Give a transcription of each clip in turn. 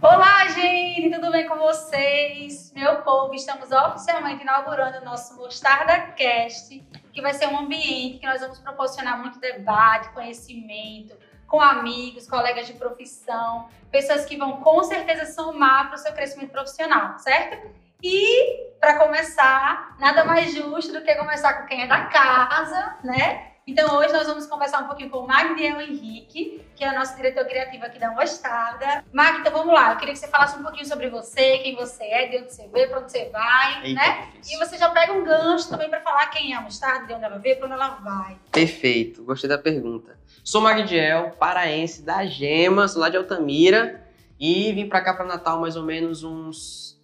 Olá, gente, tudo bem com vocês? Meu povo, estamos oficialmente inaugurando o nosso Mostarda Cast, que vai ser um ambiente que nós vamos proporcionar muito debate, conhecimento, com amigos, colegas de profissão, pessoas que vão com certeza somar para o seu crescimento profissional, certo? E, para começar, nada mais justo do que começar com quem é da casa, né? Então hoje nós vamos conversar um pouquinho com o Magdiel Henrique, que é o nosso diretor criativo aqui da Mostarda. Mag, então vamos lá. Eu queria que você falasse um pouquinho sobre você, quem você é, de onde você veio, para onde você vai, Eita, né? E você já pega um gancho também para falar quem é a Mostarda, de onde ela veio, para onde ela vai. Perfeito, gostei da pergunta. Sou Magdiel, paraense da Gema, sou lá de Altamira e vim para cá para Natal mais ou menos uns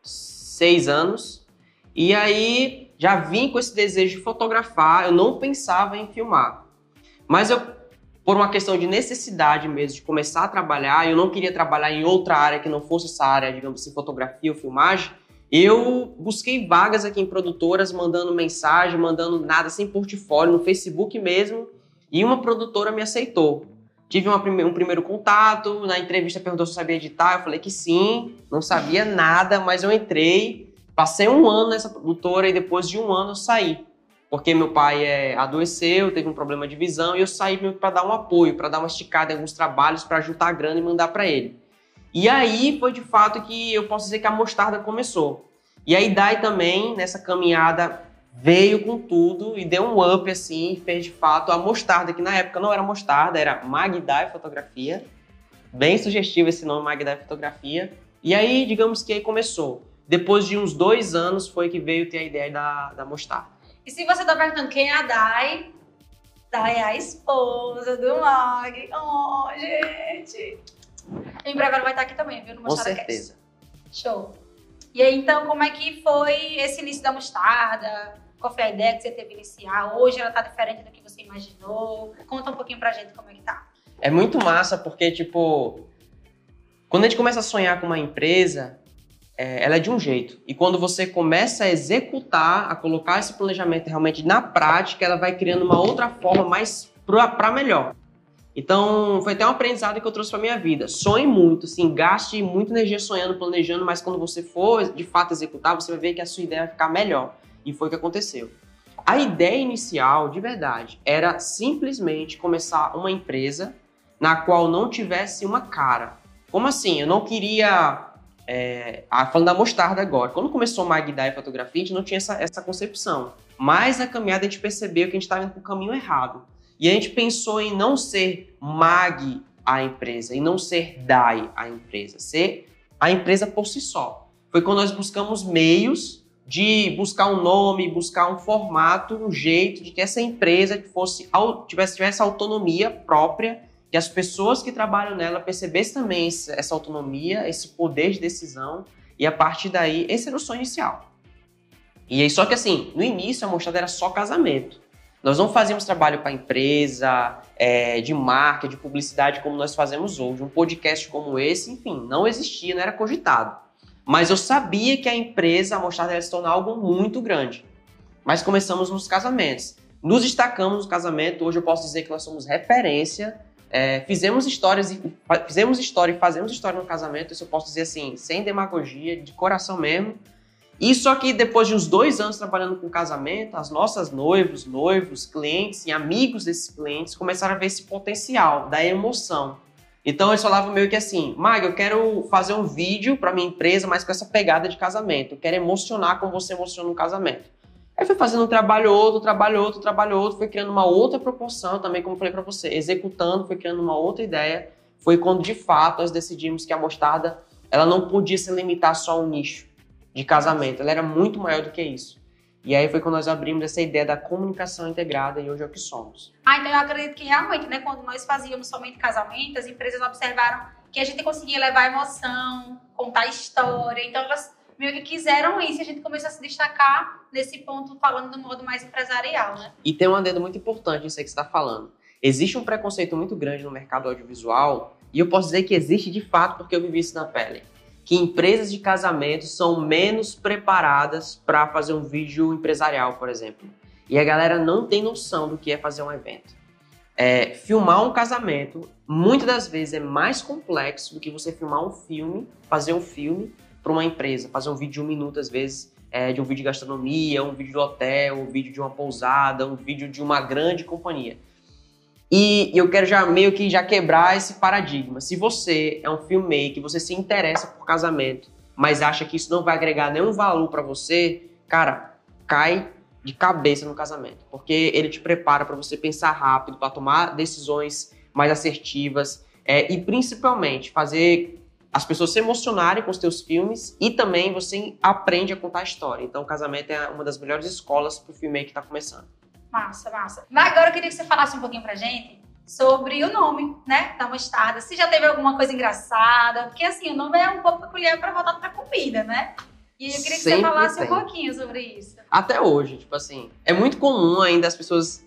seis anos. E aí já vim com esse desejo de fotografar, eu não pensava em filmar. Mas eu, por uma questão de necessidade mesmo, de começar a trabalhar, eu não queria trabalhar em outra área que não fosse essa área, digamos assim, fotografia ou filmagem, eu busquei vagas aqui em produtoras, mandando mensagem, mandando nada, sem portfólio, no Facebook mesmo, e uma produtora me aceitou. Tive uma, um primeiro contato, na entrevista perguntou se eu sabia editar, eu falei que sim, não sabia nada, mas eu entrei, Passei um ano nessa produtora e depois de um ano eu saí. Porque meu pai é, adoeceu, teve um problema de visão e eu saí para dar um apoio, para dar uma esticada em alguns trabalhos, para juntar grana e mandar para ele. E aí foi de fato que eu posso dizer que a mostarda começou. E a Idai também, nessa caminhada, veio com tudo e deu um up assim, e fez de fato a mostarda, que na época não era mostarda, era Magdai Fotografia. Bem sugestivo esse nome, Magdai Fotografia. E aí, digamos que aí começou. Depois de uns dois anos foi que veio ter a ideia da, da mostarda. E se você está perguntando quem é a Dai, Dai é a esposa do Mag. Oh, gente! Em breve ela vai estar aqui também, viu? No Com certeza. Cast. Show. E aí, então, como é que foi esse início da mostarda? Qual foi a ideia que você teve iniciar? Hoje ela tá diferente do que você imaginou? Conta um pouquinho pra gente como é que tá. É muito massa porque, tipo, quando a gente começa a sonhar com uma empresa, é, ela é de um jeito. E quando você começa a executar, a colocar esse planejamento realmente na prática, ela vai criando uma outra forma mais para melhor. Então, foi até um aprendizado que eu trouxe para minha vida. Sonhe muito, sim, gaste muita energia sonhando, planejando, mas quando você for de fato executar, você vai ver que a sua ideia vai ficar melhor. E foi o que aconteceu. A ideia inicial, de verdade, era simplesmente começar uma empresa na qual não tivesse uma cara. Como assim? Eu não queria é, falando da mostarda agora, quando começou a Magda e fotografia, a gente não tinha essa, essa concepção. Mas na caminhada a gente percebeu que a gente estava indo para o caminho errado. E a gente pensou em não ser Mag a empresa, e não ser DAI a empresa, ser a empresa por si só. Foi quando nós buscamos meios de buscar um nome, buscar um formato, um jeito de que essa empresa fosse, tivesse, tivesse autonomia própria que as pessoas que trabalham nela percebessem também essa autonomia, esse poder de decisão, e a partir daí, esse era o sonho inicial. E aí, só que assim, no início a mostrada era só casamento. Nós não fazíamos trabalho para empresa, é, de marca, de publicidade como nós fazemos hoje. Um podcast como esse, enfim, não existia, não era cogitado. Mas eu sabia que a empresa, a mostrada, ia se tornar algo muito grande. Mas começamos nos casamentos. Nos destacamos no casamento. Hoje eu posso dizer que nós somos referência é, fizemos histórias, fizemos história e fazemos história no casamento, isso eu posso dizer assim, sem demagogia, de coração mesmo. E só que depois de uns dois anos trabalhando com casamento, as nossas noivos, noivos, clientes e amigos desses clientes começaram a ver esse potencial da emoção. Então eles falavam meio que assim, Mag, eu quero fazer um vídeo para minha empresa, mas com essa pegada de casamento. Eu quero emocionar como você emociona no casamento. Aí foi fazendo um trabalho outro, trabalho outro, trabalho outro, foi criando uma outra proporção também, como falei para você, executando, foi criando uma outra ideia. Foi quando de fato nós decidimos que a mostarda ela não podia se limitar só a um nicho de casamento, ela era muito maior do que isso. E aí foi quando nós abrimos essa ideia da comunicação integrada e hoje é o que somos. Ah, então eu acredito que realmente, né, quando nós fazíamos somente casamento, as empresas observaram que a gente conseguia levar emoção, contar história, então elas meio que quiseram isso e a gente começou a se destacar nesse ponto, falando do modo mais empresarial, né? E tem um adendo muito importante nisso aí que você está falando. Existe um preconceito muito grande no mercado audiovisual e eu posso dizer que existe de fato porque eu vivi isso na pele. Que empresas de casamento são menos preparadas para fazer um vídeo empresarial, por exemplo. E a galera não tem noção do que é fazer um evento. é, filmar um casamento muitas das vezes é mais complexo do que você filmar um filme, fazer um filme para uma empresa, fazer um vídeo de um minuto às vezes é, de um vídeo de gastronomia, um vídeo de hotel, um vídeo de uma pousada, um vídeo de uma grande companhia. E eu quero já meio que já quebrar esse paradigma. Se você é um filmmaker, você se interessa por casamento, mas acha que isso não vai agregar nenhum valor para você, cara, cai de cabeça no casamento, porque ele te prepara para você pensar rápido, para tomar decisões mais assertivas é, e principalmente fazer as pessoas se emocionarem com os teus filmes e também você aprende a contar a história. Então, o casamento é uma das melhores escolas para o filme que está começando. Massa, massa. Mas agora eu queria que você falasse um pouquinho pra gente sobre o nome, né, da mostarda. Se já teve alguma coisa engraçada, porque assim, o nome é um pouco peculiar para voltar para comida, né? E eu queria que Sempre você falasse tem. um pouquinho sobre isso. Até hoje, tipo assim, é muito comum ainda as pessoas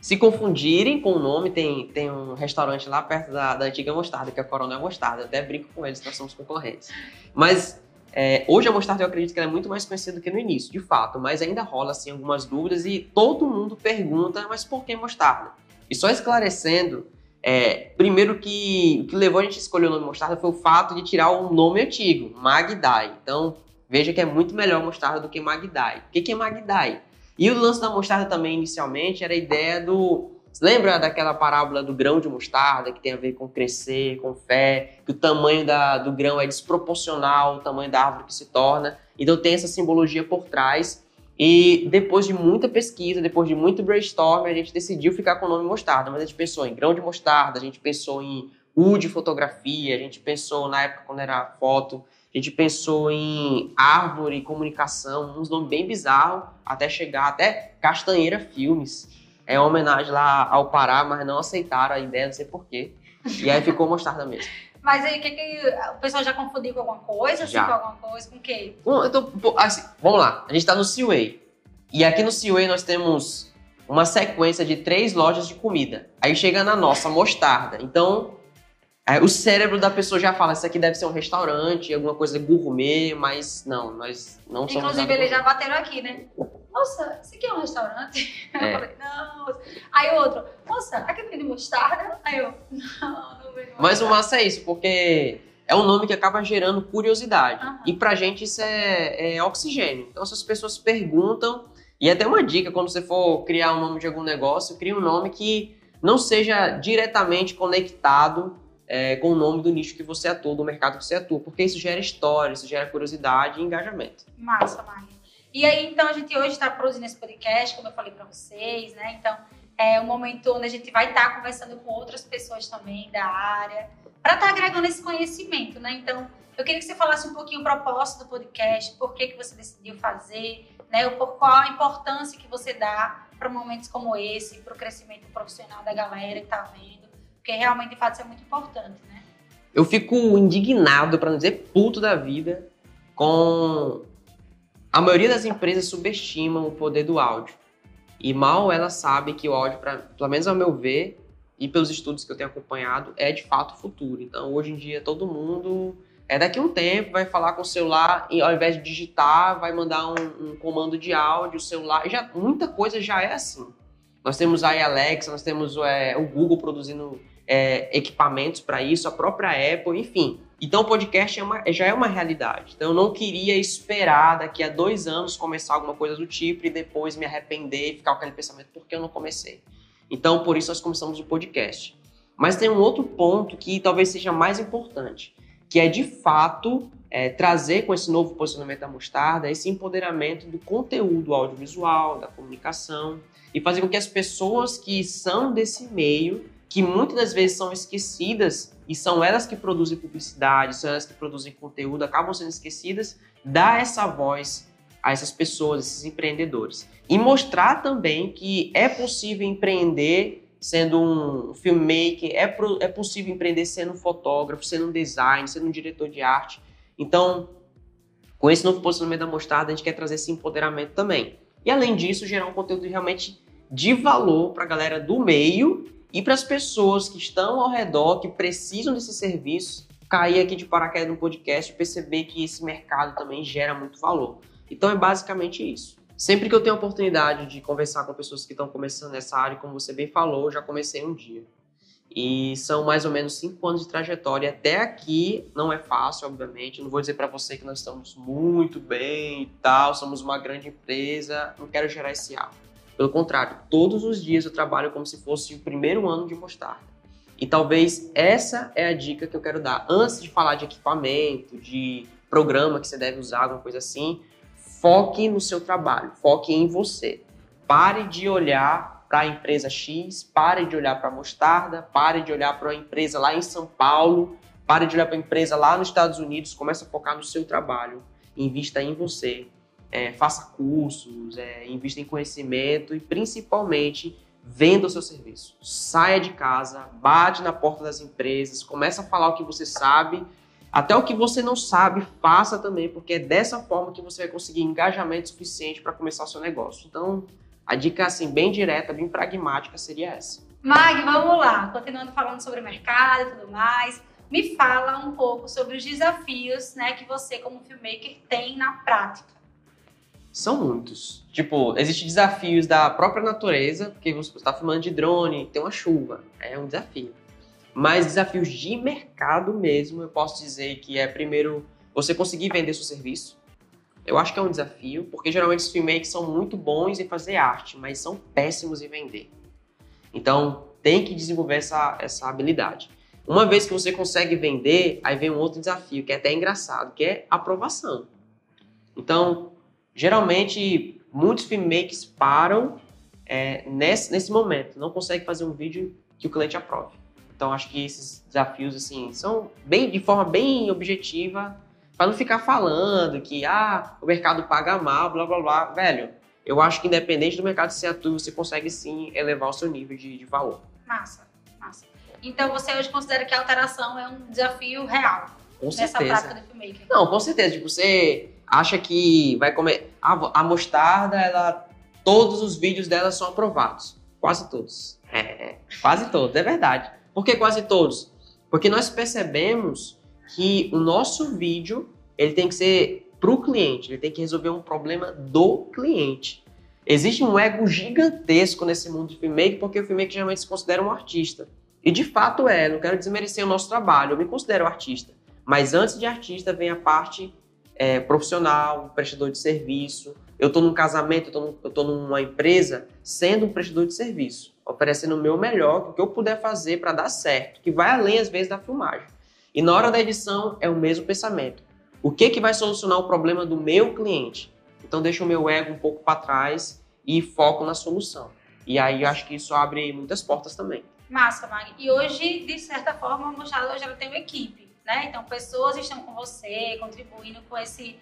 se confundirem com o nome. Tem, tem um restaurante lá perto da, da antiga mostarda, que é a Coronel Mostarda. Eu até brinco com eles, nós somos concorrentes. Mas é, hoje a mostarda eu acredito que ela é muito mais conhecida do que no início, de fato, mas ainda rola assim algumas dúvidas e todo mundo pergunta, mas por que mostarda? E só esclarecendo, é, primeiro que o que levou a gente a escolher o nome mostarda foi o fato de tirar um nome antigo, Magdai. Então, veja que é muito melhor mostarda do que Magdai. O que, que é Magdai? E o lance da mostarda também, inicialmente, era a ideia do lembra daquela parábola do grão de mostarda que tem a ver com crescer, com fé, que o tamanho da, do grão é desproporcional ao tamanho da árvore que se torna. Então tem essa simbologia por trás. E depois de muita pesquisa, depois de muito brainstorm, a gente decidiu ficar com o nome mostarda. Mas a gente pensou em grão de mostarda, a gente pensou em U de fotografia, a gente pensou na época quando era foto, a gente pensou em árvore, comunicação, uns nomes bem bizarros, até chegar até Castanheira Filmes é uma homenagem lá ao Pará, mas não aceitaram a ideia, não sei porquê. E aí ficou mostarda mesmo. Mas aí, o que, que o pessoal já confundiu com alguma coisa? Assim, já. com alguma coisa? Com o quê? Então, assim, vamos lá. A gente tá no Seaway. E aqui no Seaway nós temos uma sequência de três lojas de comida. Aí chega na nossa, mostarda. Então, o cérebro da pessoa já fala, isso aqui deve ser um restaurante, alguma coisa gourmet, mas não, nós não somos... Inclusive, eles já bateram aqui, né? moça, isso aqui é um restaurante? É. Eu falei, não. Aí o outro, moça, aqui tem de mostarda? Aí eu, não, não vejo Mas o massa é isso, porque é um nome que acaba gerando curiosidade. Uhum. E pra gente isso é, é oxigênio. Então, se as pessoas perguntam, e até uma dica, quando você for criar um nome de algum negócio, crie um nome que não seja diretamente conectado é, com o nome do nicho que você atua, do mercado que você atua, porque isso gera história, isso gera curiosidade e engajamento. Massa, Maria. E aí, então, a gente hoje está produzindo esse podcast, como eu falei para vocês, né? Então, é um momento onde a gente vai estar tá conversando com outras pessoas também da área, para estar tá agregando esse conhecimento, né? Então, eu queria que você falasse um pouquinho o propósito do podcast, por que, que você decidiu fazer, né? Por qual a importância que você dá para momentos como esse, para o crescimento profissional da galera que está vendo, porque realmente, de fato, isso é muito importante, né? Eu fico indignado, para não dizer puto da vida, com a maioria das empresas subestimam o poder do áudio. E mal ela sabe que o áudio, pra, pelo menos ao meu ver, e pelos estudos que eu tenho acompanhado, é de fato o futuro. Então, hoje em dia, todo mundo, é daqui a um tempo, vai falar com o celular, e ao invés de digitar, vai mandar um, um comando de áudio, o celular. Já, muita coisa já é assim. Nós temos a Alexa, nós temos é, o Google produzindo é, equipamentos para isso, a própria Apple, enfim. Então o podcast é uma, já é uma realidade. Então eu não queria esperar daqui a dois anos começar alguma coisa do tipo e depois me arrepender e ficar com aquele pensamento porque eu não comecei. Então por isso nós começamos o podcast. Mas tem um outro ponto que talvez seja mais importante, que é de fato é, trazer com esse novo posicionamento da mostarda esse empoderamento do conteúdo audiovisual, da comunicação e fazer com que as pessoas que são desse meio, que muitas das vezes são esquecidas e são elas que produzem publicidade, são elas que produzem conteúdo, acabam sendo esquecidas, dar essa voz a essas pessoas, esses empreendedores. E mostrar também que é possível empreender sendo um filmmaker, é, pro, é possível empreender sendo um fotógrafo, sendo um design, sendo um diretor de arte. Então, com esse novo posicionamento da Mostarda, a gente quer trazer esse empoderamento também. E além disso, gerar um conteúdo realmente de valor para a galera do meio e para as pessoas que estão ao redor, que precisam desse serviço, cair aqui de paraquedas no podcast e perceber que esse mercado também gera muito valor. Então é basicamente isso. Sempre que eu tenho a oportunidade de conversar com pessoas que estão começando nessa área, como você bem falou, já comecei um dia. E são mais ou menos cinco anos de trajetória. Até aqui não é fácil, obviamente. Não vou dizer para você que nós estamos muito bem e tal, somos uma grande empresa. Não quero gerar esse ar. Pelo contrário, todos os dias eu trabalho como se fosse o primeiro ano de mostarda. E talvez essa é a dica que eu quero dar. Antes de falar de equipamento, de programa que você deve usar, alguma coisa assim, foque no seu trabalho, foque em você. Pare de olhar para a empresa X, pare de olhar para a Mostarda, pare de olhar para a empresa lá em São Paulo, pare de olhar para a empresa lá nos Estados Unidos, comece a focar no seu trabalho, invista em você, é, faça cursos, é, invista em conhecimento e principalmente venda o seu serviço. Saia de casa, bate na porta das empresas, comece a falar o que você sabe, até o que você não sabe, faça também, porque é dessa forma que você vai conseguir engajamento suficiente para começar o seu negócio. Então, a dica, assim, bem direta, bem pragmática seria essa. Mag, vamos lá. Continuando falando sobre mercado e tudo mais, me fala um pouco sobre os desafios né, que você, como filmmaker, tem na prática. São muitos. Tipo, existem desafios da própria natureza, porque você está filmando de drone, tem uma chuva, é um desafio. Mas desafios de mercado mesmo, eu posso dizer que é primeiro você conseguir vender seu serviço. Eu acho que é um desafio, porque geralmente os filmmakers são muito bons em fazer arte, mas são péssimos em vender. Então, tem que desenvolver essa, essa habilidade. Uma vez que você consegue vender, aí vem um outro desafio, que é até engraçado, que é aprovação. Então, geralmente, muitos filmmakers param é, nesse, nesse momento, não conseguem fazer um vídeo que o cliente aprove. Então, acho que esses desafios, assim, são bem, de forma bem objetiva, para não ficar falando que ah, o mercado paga mal, blá blá blá. Velho, eu acho que independente do mercado ser atuo, você consegue sim elevar o seu nível de, de valor. Massa, massa. Então você hoje considera que a alteração é um desafio real com nessa certeza. prática do filmmaking? Não, com certeza. Tipo, você acha que vai comer. A, a mostarda, ela. Todos os vídeos dela são aprovados. Quase todos. É, quase todos, é verdade. Por que quase todos? Porque nós percebemos que o nosso vídeo ele tem que ser para o cliente, ele tem que resolver um problema do cliente. Existe um ego gigantesco nesse mundo de filmmaker, porque o filmmaker geralmente se considera um artista. E de fato é, não quero desmerecer o nosso trabalho, eu me considero artista. Mas antes de artista vem a parte é, profissional, prestador de serviço. Eu estou num casamento, eu estou numa empresa sendo um prestador de serviço, oferecendo o meu melhor, o que eu puder fazer para dar certo, que vai além às vezes da filmagem. E na hora da edição é o mesmo pensamento. O que, que vai solucionar o problema do meu cliente? Então deixa o meu ego um pouco para trás e foco na solução. E aí acho que isso abre muitas portas também. Massa, Mag. E hoje, de certa forma, a Mochada hoje ela tem uma equipe, né? Então pessoas estão com você, contribuindo com esse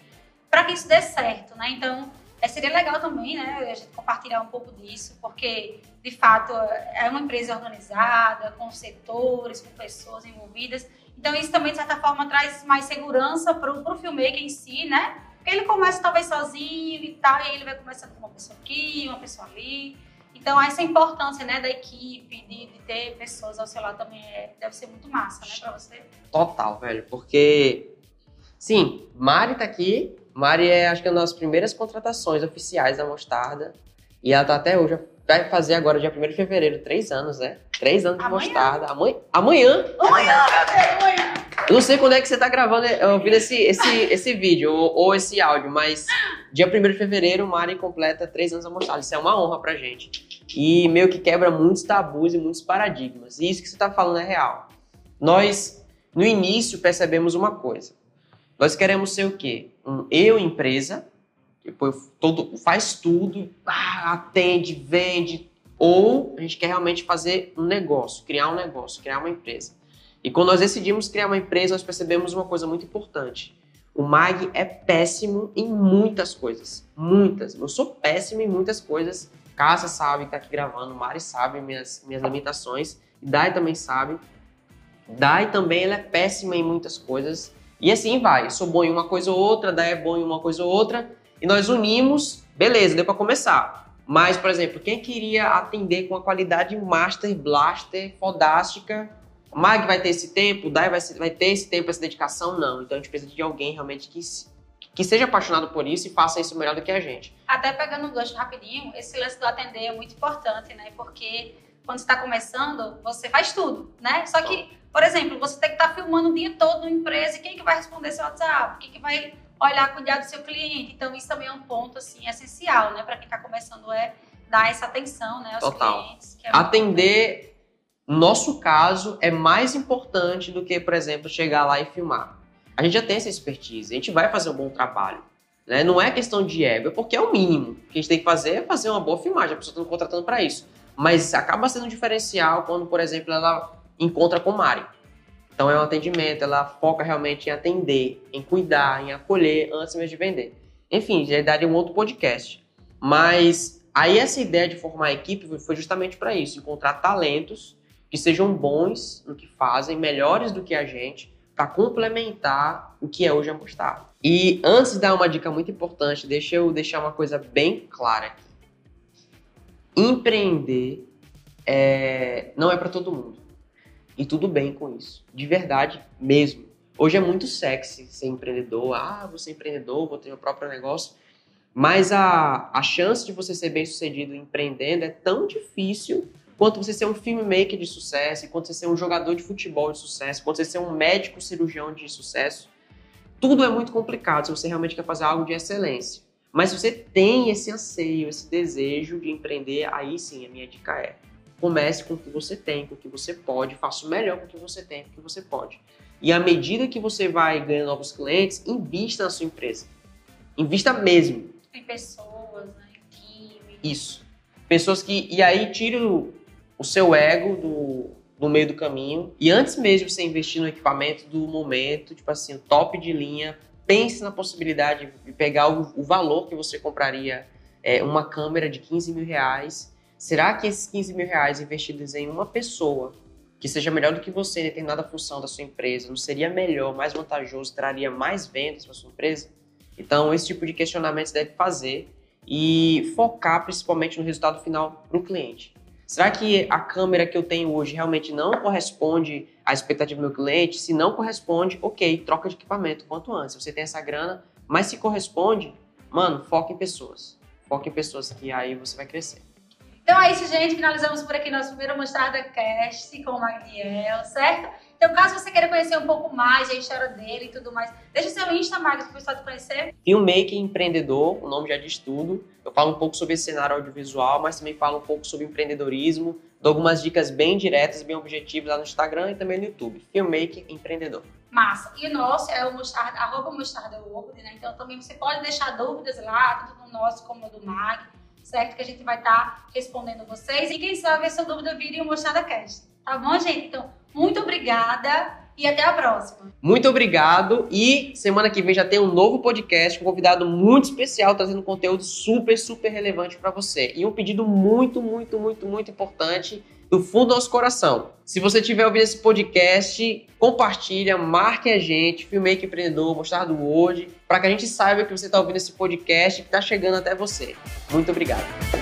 para que isso dê certo, né? Então é, seria legal também, né, a gente compartilhar um pouco disso, porque de fato é uma empresa organizada, com setores, com pessoas envolvidas. Então, isso também, de certa forma, traz mais segurança para o filmmaker em si, né? Porque ele começa talvez sozinho e tal, e aí ele vai começando com uma pessoa aqui, uma pessoa ali. Então, essa importância, né, da equipe, de, de ter pessoas ao seu lado também é, deve ser muito massa, né, para você. Total, velho, porque, sim, Mari tá aqui, Mari é, acho que, uma das primeiras contratações oficiais da Mostarda, e ela tá até hoje, vai fazer agora, dia 1 de fevereiro, três anos, né? Três anos de Amanhã? Mostarda. Amanhã? Amanhã? Amanhã, meu Deus, amanhã! Eu não sei quando é que você tá gravando, eh, ouvindo esse, esse, esse vídeo ou, ou esse áudio, mas dia 1 de fevereiro, Mari completa três anos a Mostarda. Isso é uma honra pra gente. E meio que quebra muitos tabus e muitos paradigmas. E isso que você tá falando é real. Nós, no início, percebemos uma coisa. Nós queremos ser o quê? Um eu empresa, pô, todo, faz tudo, ah, atende, vende, ou a gente quer realmente fazer um negócio, criar um negócio, criar uma empresa. E quando nós decidimos criar uma empresa, nós percebemos uma coisa muito importante. O Mag é péssimo em muitas coisas. Muitas. Eu sou péssimo em muitas coisas. Cássia sabe que tá aqui gravando, Mari sabe minhas, minhas limitações. Dai também sabe. Dai também ela é péssima em muitas coisas. E assim vai. Eu sou bom em uma coisa ou outra, Dai é bom em uma coisa ou outra. E nós unimos, beleza, deu para começar. Mas, por exemplo, quem queria atender com a qualidade Master Blaster fodástica, Mag vai ter esse tempo, Dai vai, vai ter esse tempo, essa dedicação? Não. Então a gente precisa de alguém realmente que, que seja apaixonado por isso e faça isso melhor do que a gente. Até pegando um gancho rapidinho, esse lance do atender é muito importante, né? Porque quando você está começando, você faz tudo, né? Só que, por exemplo, você tem que estar tá filmando o dia todo na empresa e quem que vai responder seu WhatsApp? Quem que vai olhar, cuidar do seu cliente? Então, isso também é um ponto, assim, essencial, né? Para quem está começando é dar essa atenção, né, aos Total. clientes. É Atender, no nosso caso, é mais importante do que, por exemplo, chegar lá e filmar a gente já tem essa expertise, a gente vai fazer um bom trabalho. Né? Não é questão de ego, é porque é o mínimo. O que a gente tem que fazer é fazer uma boa filmagem, a pessoa está contratando para isso. Mas acaba sendo um diferencial quando, por exemplo, ela encontra com o Mari. Então é um atendimento, ela foca realmente em atender, em cuidar, em acolher antes mesmo de vender. Enfim, já daria um outro podcast. Mas aí essa ideia de formar a equipe foi justamente para isso, encontrar talentos que sejam bons no que fazem, melhores do que a gente, para complementar o que é hoje a mostarda. E antes de dar uma dica muito importante, deixa eu deixar uma coisa bem clara aqui. Empreender é, não é para todo mundo. E tudo bem com isso. De verdade mesmo. Hoje é muito sexy ser empreendedor. Ah, vou ser empreendedor, vou ter meu próprio negócio. Mas a, a chance de você ser bem sucedido empreendendo é tão difícil quanto você ser um filmmaker de sucesso, quanto você ser um jogador de futebol de sucesso, quanto você ser um médico cirurgião de sucesso. Tudo é muito complicado se você realmente quer fazer algo de excelência. Mas se você tem esse anseio, esse desejo de empreender, aí sim a minha dica é: comece com o que você tem, com o que você pode, faça o melhor com o que você tem, com o que você pode. E à medida que você vai ganhando novos clientes, invista na sua empresa. Invista mesmo. Em pessoas, né? em time. Isso. Pessoas que. E aí tire o, o seu ego do, no meio do caminho. E antes mesmo de você investir no equipamento do momento, tipo assim, top de linha, pense na possibilidade de pegar o, o valor que você compraria é, uma câmera de 15 mil reais. Será que esses 15 mil reais investidos em uma pessoa que seja melhor do que você em determinada função da sua empresa, não seria melhor, mais vantajoso, traria mais vendas para sua empresa? Então, esse tipo de questionamento você deve fazer e focar principalmente no resultado final para o cliente. Será que a câmera que eu tenho hoje realmente não corresponde à expectativa do meu cliente? Se não corresponde, ok, troca de equipamento quanto antes. Você tem essa grana, mas se corresponde, mano, foca em pessoas. Foca em pessoas que aí você vai crescer. Então é isso, gente. Finalizamos por aqui nosso primeiro Mostarda Cast com o Magniel, certo? Então, caso você queira conhecer um pouco mais a história dele e tudo mais, deixa seu Insta, Magno, para o pessoal te conhecer. Filmmaker Empreendedor, o nome já diz tudo. Eu falo um pouco sobre esse cenário audiovisual, mas também falo um pouco sobre empreendedorismo, dou algumas dicas bem diretas, bem objetivas lá no Instagram e também no YouTube. Filmmaker Empreendedor. Massa. E o nosso é o mostarda, arroba mostarda né? Então também você pode deixar dúvidas lá, tanto no nosso como no do Mag, certo? Que a gente vai estar tá respondendo vocês. E quem sabe essa dúvida vire um Mostarda Cast. Tá bom, gente? Então, muito obrigada e até a próxima. Muito obrigado e semana que vem já tem um novo podcast com um convidado muito especial trazendo conteúdo super, super relevante para você. E um pedido muito, muito, muito, muito importante do fundo do nosso coração. Se você tiver ouvindo esse podcast, compartilha, marque a gente, Filmmaker Empreendedor, mostrar do hoje, para que a gente saiba que você está ouvindo esse podcast que está chegando até você. Muito obrigado.